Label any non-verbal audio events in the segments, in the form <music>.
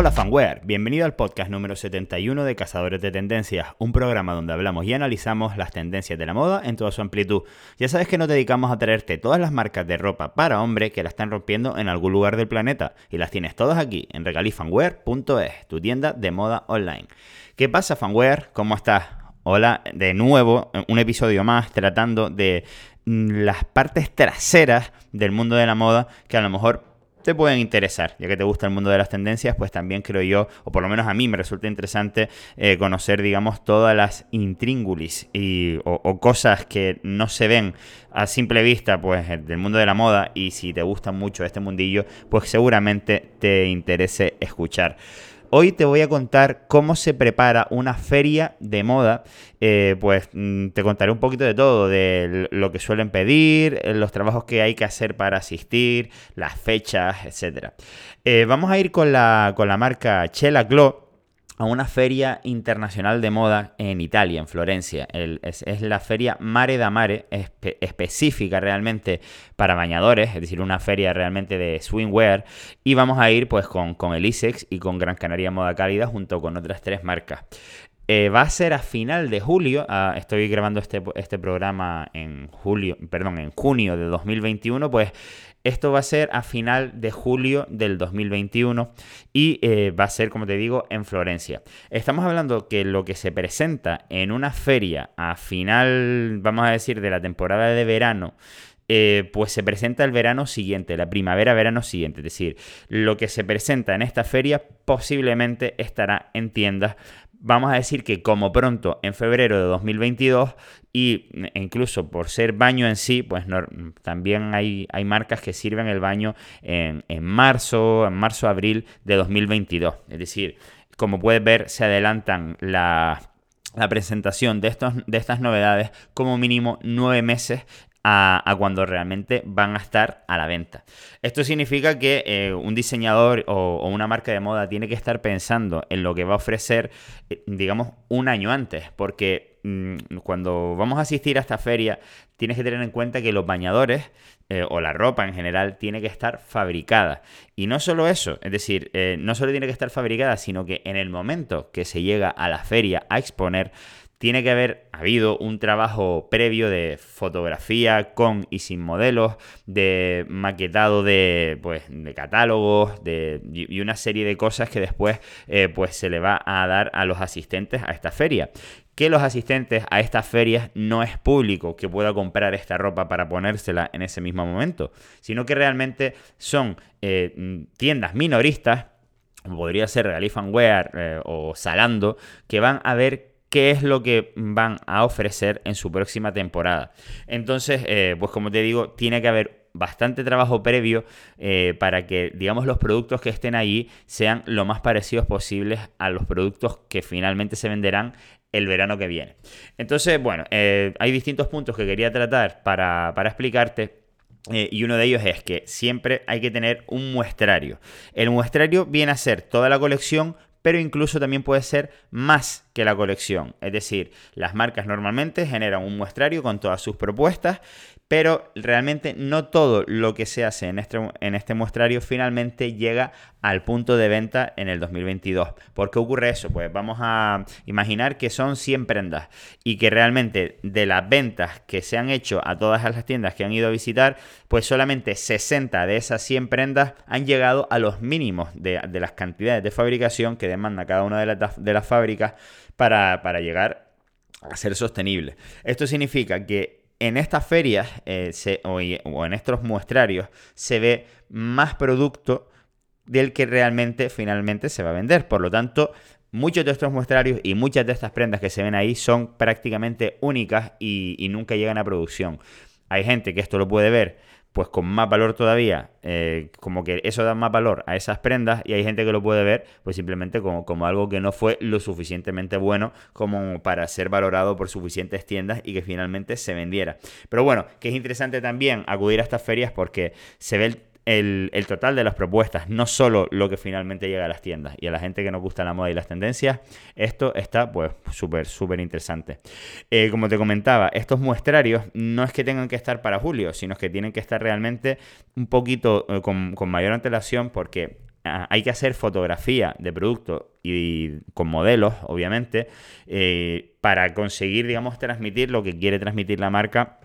Hola fanware, bienvenido al podcast número 71 de Cazadores de Tendencias, un programa donde hablamos y analizamos las tendencias de la moda en toda su amplitud. Ya sabes que nos dedicamos a traerte todas las marcas de ropa para hombre que la están rompiendo en algún lugar del planeta y las tienes todas aquí en regalifanwear.es, tu tienda de moda online. ¿Qué pasa fanware? ¿Cómo estás? Hola, de nuevo, un episodio más tratando de mm, las partes traseras del mundo de la moda que a lo mejor te pueden interesar, ya que te gusta el mundo de las tendencias, pues también creo yo, o por lo menos a mí me resulta interesante eh, conocer, digamos, todas las intríngulis y, o, cosas que no se ven a simple vista, pues, del mundo de la moda, y si te gusta mucho este mundillo, pues seguramente te interese escuchar. Hoy te voy a contar cómo se prepara una feria de moda. Eh, pues mm, te contaré un poquito de todo, de lo que suelen pedir, eh, los trabajos que hay que hacer para asistir, las fechas, etc. Eh, vamos a ir con la, con la marca Chela Glow a una feria internacional de moda en Italia, en Florencia. es, la feria Mare da Mare, específica realmente para bañadores, es decir, una feria realmente de swimwear. Y vamos a ir pues con, con el ISEX y con Gran Canaria Moda Cálida junto con otras tres marcas. Eh, va a ser a final de julio. Estoy grabando este, este programa en julio, perdón, en junio de 2021. Pues esto va a ser a final de julio del 2021 y eh, va a ser, como te digo, en Florencia. Estamos hablando que lo que se presenta en una feria a final, vamos a decir, de la temporada de verano, eh, pues se presenta el verano siguiente, la primavera-verano siguiente. Es decir, lo que se presenta en esta feria posiblemente estará en tiendas vamos a decir que como pronto en febrero de 2022 y incluso por ser baño en sí, pues también hay, hay, marcas que sirven el baño en, marzo, en marzo-abril de 2022. Es decir, como puedes ver, se adelantan la, presentación de, estos, de estas novedades como mínimo nueve meses a, cuando realmente van a estar a la venta. Esto significa que eh, un diseñador o, una marca de moda tiene que estar pensando en lo que va a ofrecer, eh, digamos, un año antes, porque mm, cuando vamos a asistir a esta feria, tienes que tener en cuenta que los bañadores eh, o la ropa en general tiene que estar fabricada. Y no solo eso, es decir, no solo tiene que estar fabricada, sino que en el momento que se llega a la feria a exponer, tiene que haber habido un trabajo previo de fotografía con y sin modelos, de maquetado de, pues, de catálogos de, y una serie de cosas que después eh, pues, se le va a dar a los asistentes a esta feria. Que los asistentes a estas ferias no es público que pueda comprar esta ropa para ponérsela en ese mismo momento, sino que realmente son eh, tiendas minoristas, podría ser Realifan Wear eh, o Salando, que van a ver qué es lo que van a ofrecer en su próxima temporada. Entonces, eh, pues como te digo, tiene que haber bastante trabajo previo eh, para que, digamos, los productos que estén allí sean lo más parecidos posibles a los productos que finalmente se venderán el verano que viene. Entonces, bueno, eh, hay distintos puntos que quería tratar para, para explicarte. y uno de ellos es que siempre hay que tener un muestrario. El muestrario viene a ser toda la colección, pero incluso también puede ser más que la colección. Es decir, las marcas normalmente generan un muestrario con todas sus propuestas, pero realmente no todo lo que se hace en este, en este muestrario finalmente llega al punto de venta en el 2022. ¿Por qué ocurre eso? Pues vamos a imaginar que son 100 prendas y que realmente de las ventas que se han hecho a todas las tiendas que han ido a visitar, pues solamente 60 de esas 100 prendas han llegado a los mínimos de, las cantidades de fabricación que demanda cada una de, las, de las fábricas para, para llegar a ser sostenible. Esto significa que en estas ferias eh, o, en estos muestrarios se ve más producto del que realmente finalmente se va a vender. Por lo tanto, muchos de estos muestrarios y muchas de estas prendas que se ven ahí son prácticamente únicas y nunca llegan a producción. Hay gente que esto lo puede ver pues con más valor todavía, eh, como que eso da más valor a esas prendas y hay gente que lo puede ver pues simplemente como, como, algo que no fue lo suficientemente bueno como para ser valorado por suficientes tiendas y que finalmente se vendiera. Pero bueno, que es interesante también acudir a estas ferias porque se ve el el, total de las propuestas, no solo lo que finalmente llega a las tiendas. Y a la gente que nos gusta la moda y las tendencias, esto está pues súper, súper interesante. Eh, como te comentaba, estos muestrarios no es que tengan que estar para julio, sino que tienen que estar realmente un poquito eh, con, mayor antelación porque hay que hacer fotografía de producto y con modelos, obviamente, eh, para conseguir, digamos, transmitir lo que quiere transmitir la marca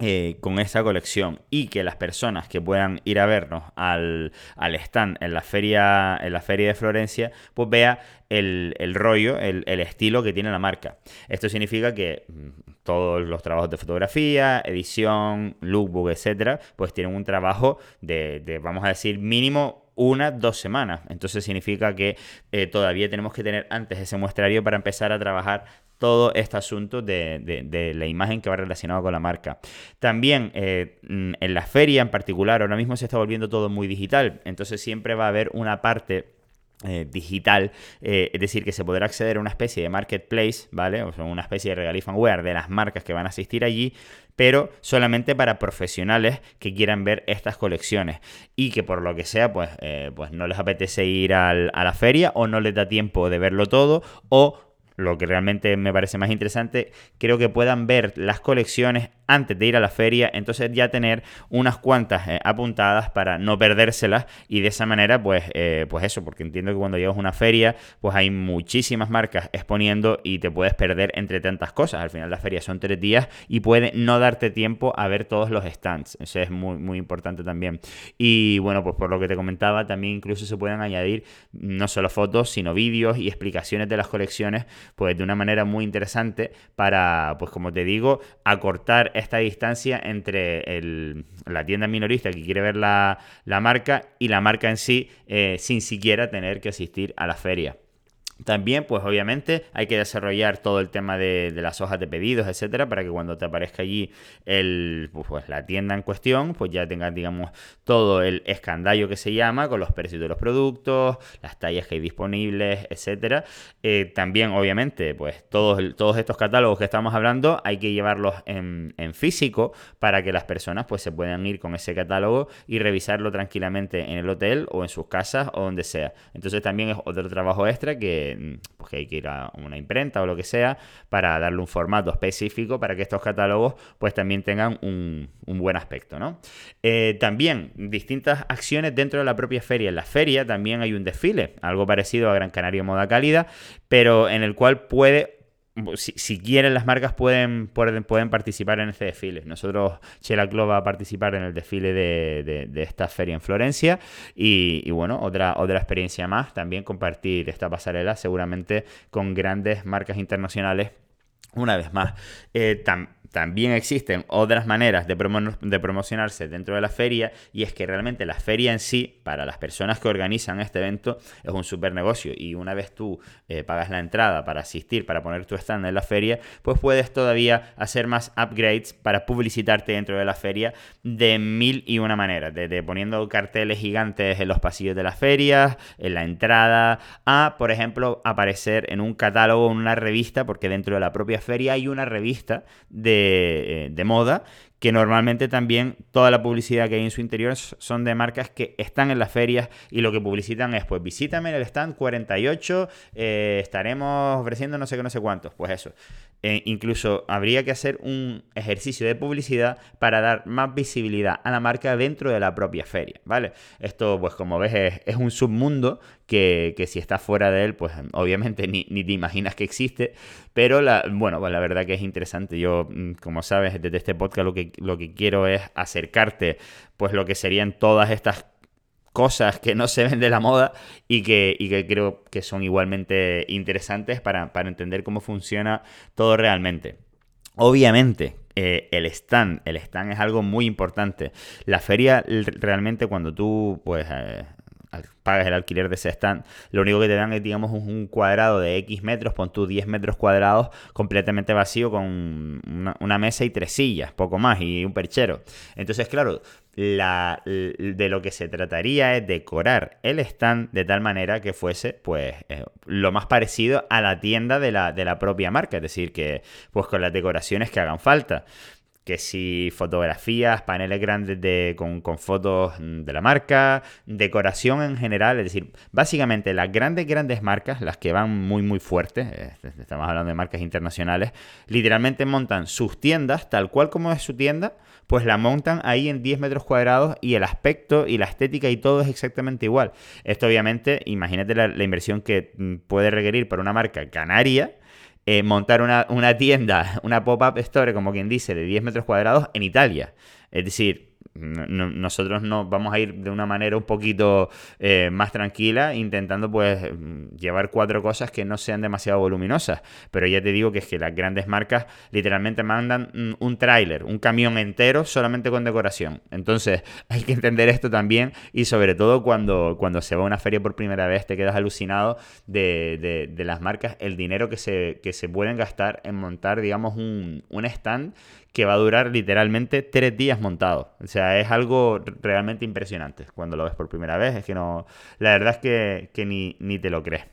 eh, con esa colección y que las personas que puedan ir a vernos al, stand en la feria en la feria de Florencia pues vea el, rollo, el, estilo que tiene la marca. Esto significa que mm, todos los trabajos de fotografía, edición, lookbook, etcétera, pues tienen un trabajo de, vamos a decir, mínimo una, dos semanas. Entonces significa que eh, todavía tenemos que tener antes ese muestrario para empezar a trabajar todo este asunto de, la imagen que va relacionado con la marca. También eh, mm, en la feria en particular, ahora mismo se está volviendo todo muy digital, entonces siempre va a haber una parte eh, digital, es decir, que se podrá acceder a una especie de marketplace, ¿vale? O sea, una especie de regalifanware de las marcas que van a asistir allí, pero solamente para profesionales que quieran ver estas colecciones. Y que por lo que sea, pues, pues no les apetece ir a la feria o no les da tiempo de verlo todo o lo que realmente me parece más interesante, creo que puedan ver las colecciones antes de ir a la feria, entonces ya tener unas cuantas eh, apuntadas para no perdérselas y de esa manera, pues, eh, pues eso, porque entiendo que cuando llegas a una feria, pues hay muchísimas marcas exponiendo y te puedes perder entre tantas cosas. Al final la feria son tres días y puede no darte tiempo a ver todos los stands. Eso es muy, muy importante también. Y bueno, pues por lo que te comentaba, también incluso se pueden añadir no solo fotos, sino vídeos y explicaciones de las colecciones, pues de una manera muy interesante para, pues como te digo, acortar esta distancia entre la tienda minorista que quiere ver la, marca y la marca en sí eh, sin siquiera tener que asistir a la feria. También, pues obviamente, hay que desarrollar todo el tema de, las hojas de pedidos, etcétera, para que cuando te aparezca allí el, pues, la tienda en cuestión, pues ya tengas, digamos, todo el escandallo que se llama, con los precios de los productos, las tallas que hay disponibles, etcétera. Eh, también, obviamente, pues todos, todos estos catálogos que estamos hablando hay que llevarlos en, físico para que las personas pues se puedan ir con ese catálogo y revisarlo tranquilamente en el hotel o en sus casas o donde sea. Entonces también es otro trabajo extra que pues hay que ir a una imprenta o lo que sea para darle un formato específico para que estos catálogos pues también tengan un, buen aspecto, ¿no? Eh, también distintas acciones dentro de la propia feria. En la feria también hay un desfile, algo parecido a Gran Canaria Moda Cálida, pero en el cual puede si, quieren las marcas pueden, pueden, participar en este desfile. Nosotros, Chela Club va a participar en el desfile de, esta feria en Florencia y, bueno, otra, otra experiencia más, también compartir esta pasarela seguramente con grandes marcas internacionales una vez más. Eh, también existen otras maneras de, promocionarse dentro de la feria y es que realmente la feria en sí, para las personas que organizan este evento, es un super negocio y una vez tú eh, pagas la entrada para asistir, para poner tu stand en la feria, pues puedes todavía hacer más upgrades para publicitarte dentro de la feria de mil y una maneras, desde poniendo carteles gigantes en los pasillos de las ferias, en la entrada, a, por ejemplo, aparecer en un catálogo, en una revista, porque dentro de la propia feria hay una revista de eh, de, moda que normalmente también toda la publicidad que hay en su interior son de marcas que están en las ferias y lo que publicitan es, pues visítame en el stand 48, eh, estaremos ofreciendo no sé qué, no sé cuántos. Pues eso. Eh, incluso habría que hacer un ejercicio de publicidad para dar más visibilidad a la marca dentro de la propia feria, ¿vale? Esto, pues como ves, es, un submundo que, si estás fuera de él, pues obviamente ni, te imaginas que existe, pero la, bueno, pues la verdad que es interesante. Yo, mm, como sabes, desde este podcast lo que lo que quiero es acercarte, pues lo que serían todas estas cosas que no se ven de la moda y que, creo que son igualmente interesantes para, entender cómo funciona todo realmente. Obviamente, eh, el stand, el stand es algo muy importante. La feria realmente cuando tú pues eh, pagas el alquiler de ese stand, lo único que te dan es, digamos, un cuadrado de X metros, pon tú 10 metros cuadrados completamente vacío con una, mesa y tres sillas, poco más, y un perchero. Entonces, claro, la, de lo que se trataría es decorar el stand de tal manera que fuese, pues, eh, lo más parecido a la tienda de la, de la propia marca, es decir, que, pues, con las decoraciones que hagan falta. Que si fotografías, paneles grandes de, con, fotos de la marca, decoración en general, es decir, básicamente las grandes, grandes marcas, las que van muy, muy fuertes, estamos hablando de marcas internacionales, literalmente montan sus tiendas tal cual como es su tienda, pues la montan ahí en 10 metros cuadrados y el aspecto y la estética y todo es exactamente igual. Esto obviamente, imagínate la, la inversión que mm, puede requerir para una marca canaria, eh, montar una, una tienda, una pop-up store, como quien dice, de 10 metros cuadrados en Italia. Es decir, nosotros nos vamos a ir de una manera un poquito eh, más tranquila, intentando pues llevar cuatro cosas que no sean demasiado voluminosas. Pero ya te digo que es que las grandes marcas literalmente mandan un tráiler, un camión entero solamente con decoración. Entonces <laughs> hay que entender esto también y sobre todo cuando, cuando se va a una feria por primera vez te quedas alucinado de, de, las marcas, el dinero que se, que se pueden gastar en montar, digamos, un, un stand que va a durar literalmente tres días montado. O sea, es algo realmente impresionante cuando lo ves por primera vez. Es que no. La verdad es que, ni, ni, te lo crees.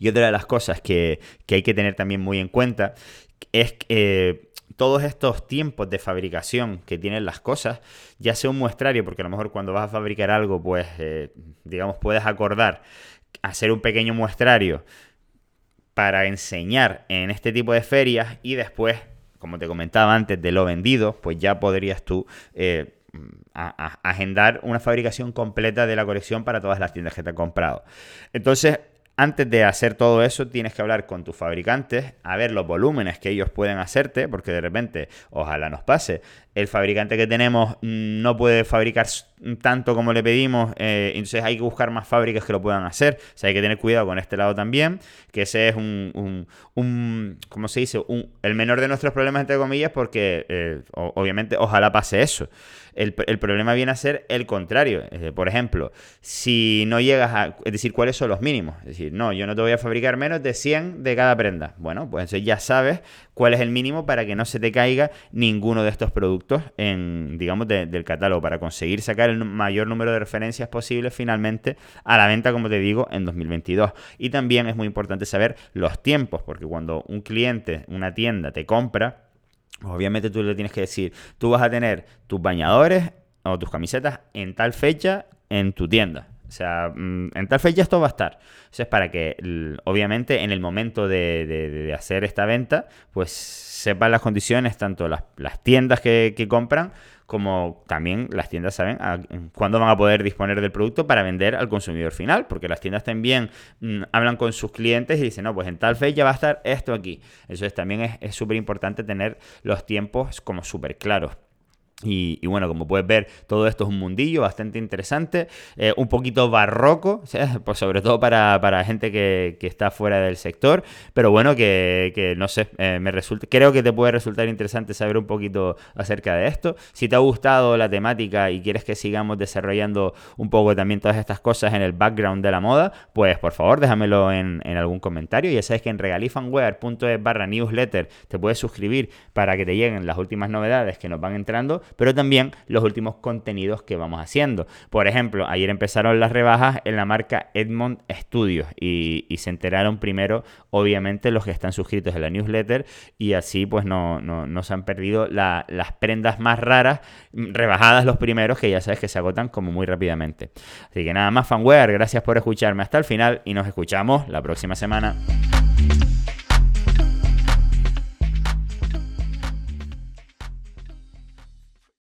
Y otra de las cosas que, hay que tener también muy en cuenta es que. Eh, todos estos tiempos de fabricación que tienen las cosas, ya sea un muestrario, porque a lo mejor cuando vas a fabricar algo, pues, eh, digamos, puedes acordar hacer un pequeño muestrario para enseñar en este tipo de ferias y después como te comentaba antes, de lo vendido, pues ya podrías tú eh, agendar una fabricación completa de la colección para todas las tiendas que te han comprado. Entonces, antes de hacer todo eso, tienes que hablar con tus fabricantes, a ver los volúmenes que ellos pueden hacerte, porque de repente, ojalá nos pase, el fabricante que tenemos no puede fabricar tanto como le pedimos, eh, entonces hay que buscar más fábricas que lo puedan hacer. O sea, hay que tener cuidado con este lado también, que ese es un, un, un ¿cómo se dice? Un, el menor de nuestros problemas, entre comillas, porque eh, obviamente ojalá pase eso. El, problema viene a ser el contrario. Eh, por ejemplo, si no llegas a... Es decir, ¿cuáles son los mínimos? Es decir, no, yo no te voy a fabricar menos de 100 de cada prenda. Bueno, pues entonces ya sabes cuál es el mínimo para que no se te caiga ninguno de estos productos en, digamos, del catálogo, para conseguir sacar el mayor número de referencias posibles finalmente a la venta, como te digo, en 2022. Y también es muy importante saber los tiempos, porque cuando un cliente, una tienda te compra, obviamente tú le tienes que decir, tú vas a tener tus bañadores o tus camisetas en tal fecha en tu tienda. O sea, mm, en tal fecha esto va a estar. Eso es para que, obviamente, en el momento de, hacer esta venta, pues sepan las condiciones, tanto las, tiendas que, compran, como también las tiendas saben cuándo van a poder disponer del producto para vender al consumidor final, porque las tiendas también mm, hablan con sus clientes y dicen, no, pues en tal fecha va a estar esto aquí. Entonces también es súper importante tener los tiempos como súper claros. Y, bueno, como puedes ver, todo esto es un mundillo bastante interesante, eh, un poquito barroco, <laughs> pues sobre todo para, para gente que, que, está fuera del sector, pero bueno, que, que no sé, eh, me resulta, creo que te puede resultar interesante saber un poquito acerca de esto. Si te ha gustado la temática y quieres que sigamos desarrollando un poco también todas estas cosas en el background de la moda, pues por favor déjamelo en, en algún comentario. Ya sabes que en regalifanwear.es barra newsletter te puedes suscribir para que te lleguen las últimas novedades que nos van entrando pero también los últimos contenidos que vamos haciendo. Por ejemplo, ayer empezaron las rebajas en la marca Edmond Studios y, se enteraron primero, obviamente, los que están suscritos en la newsletter y así pues no, no, se han perdido las prendas más raras, rebajadas los primeros, que ya sabes que se agotan como muy rápidamente. Así que nada más, fanware, gracias por escucharme hasta el final y nos escuchamos la próxima semana.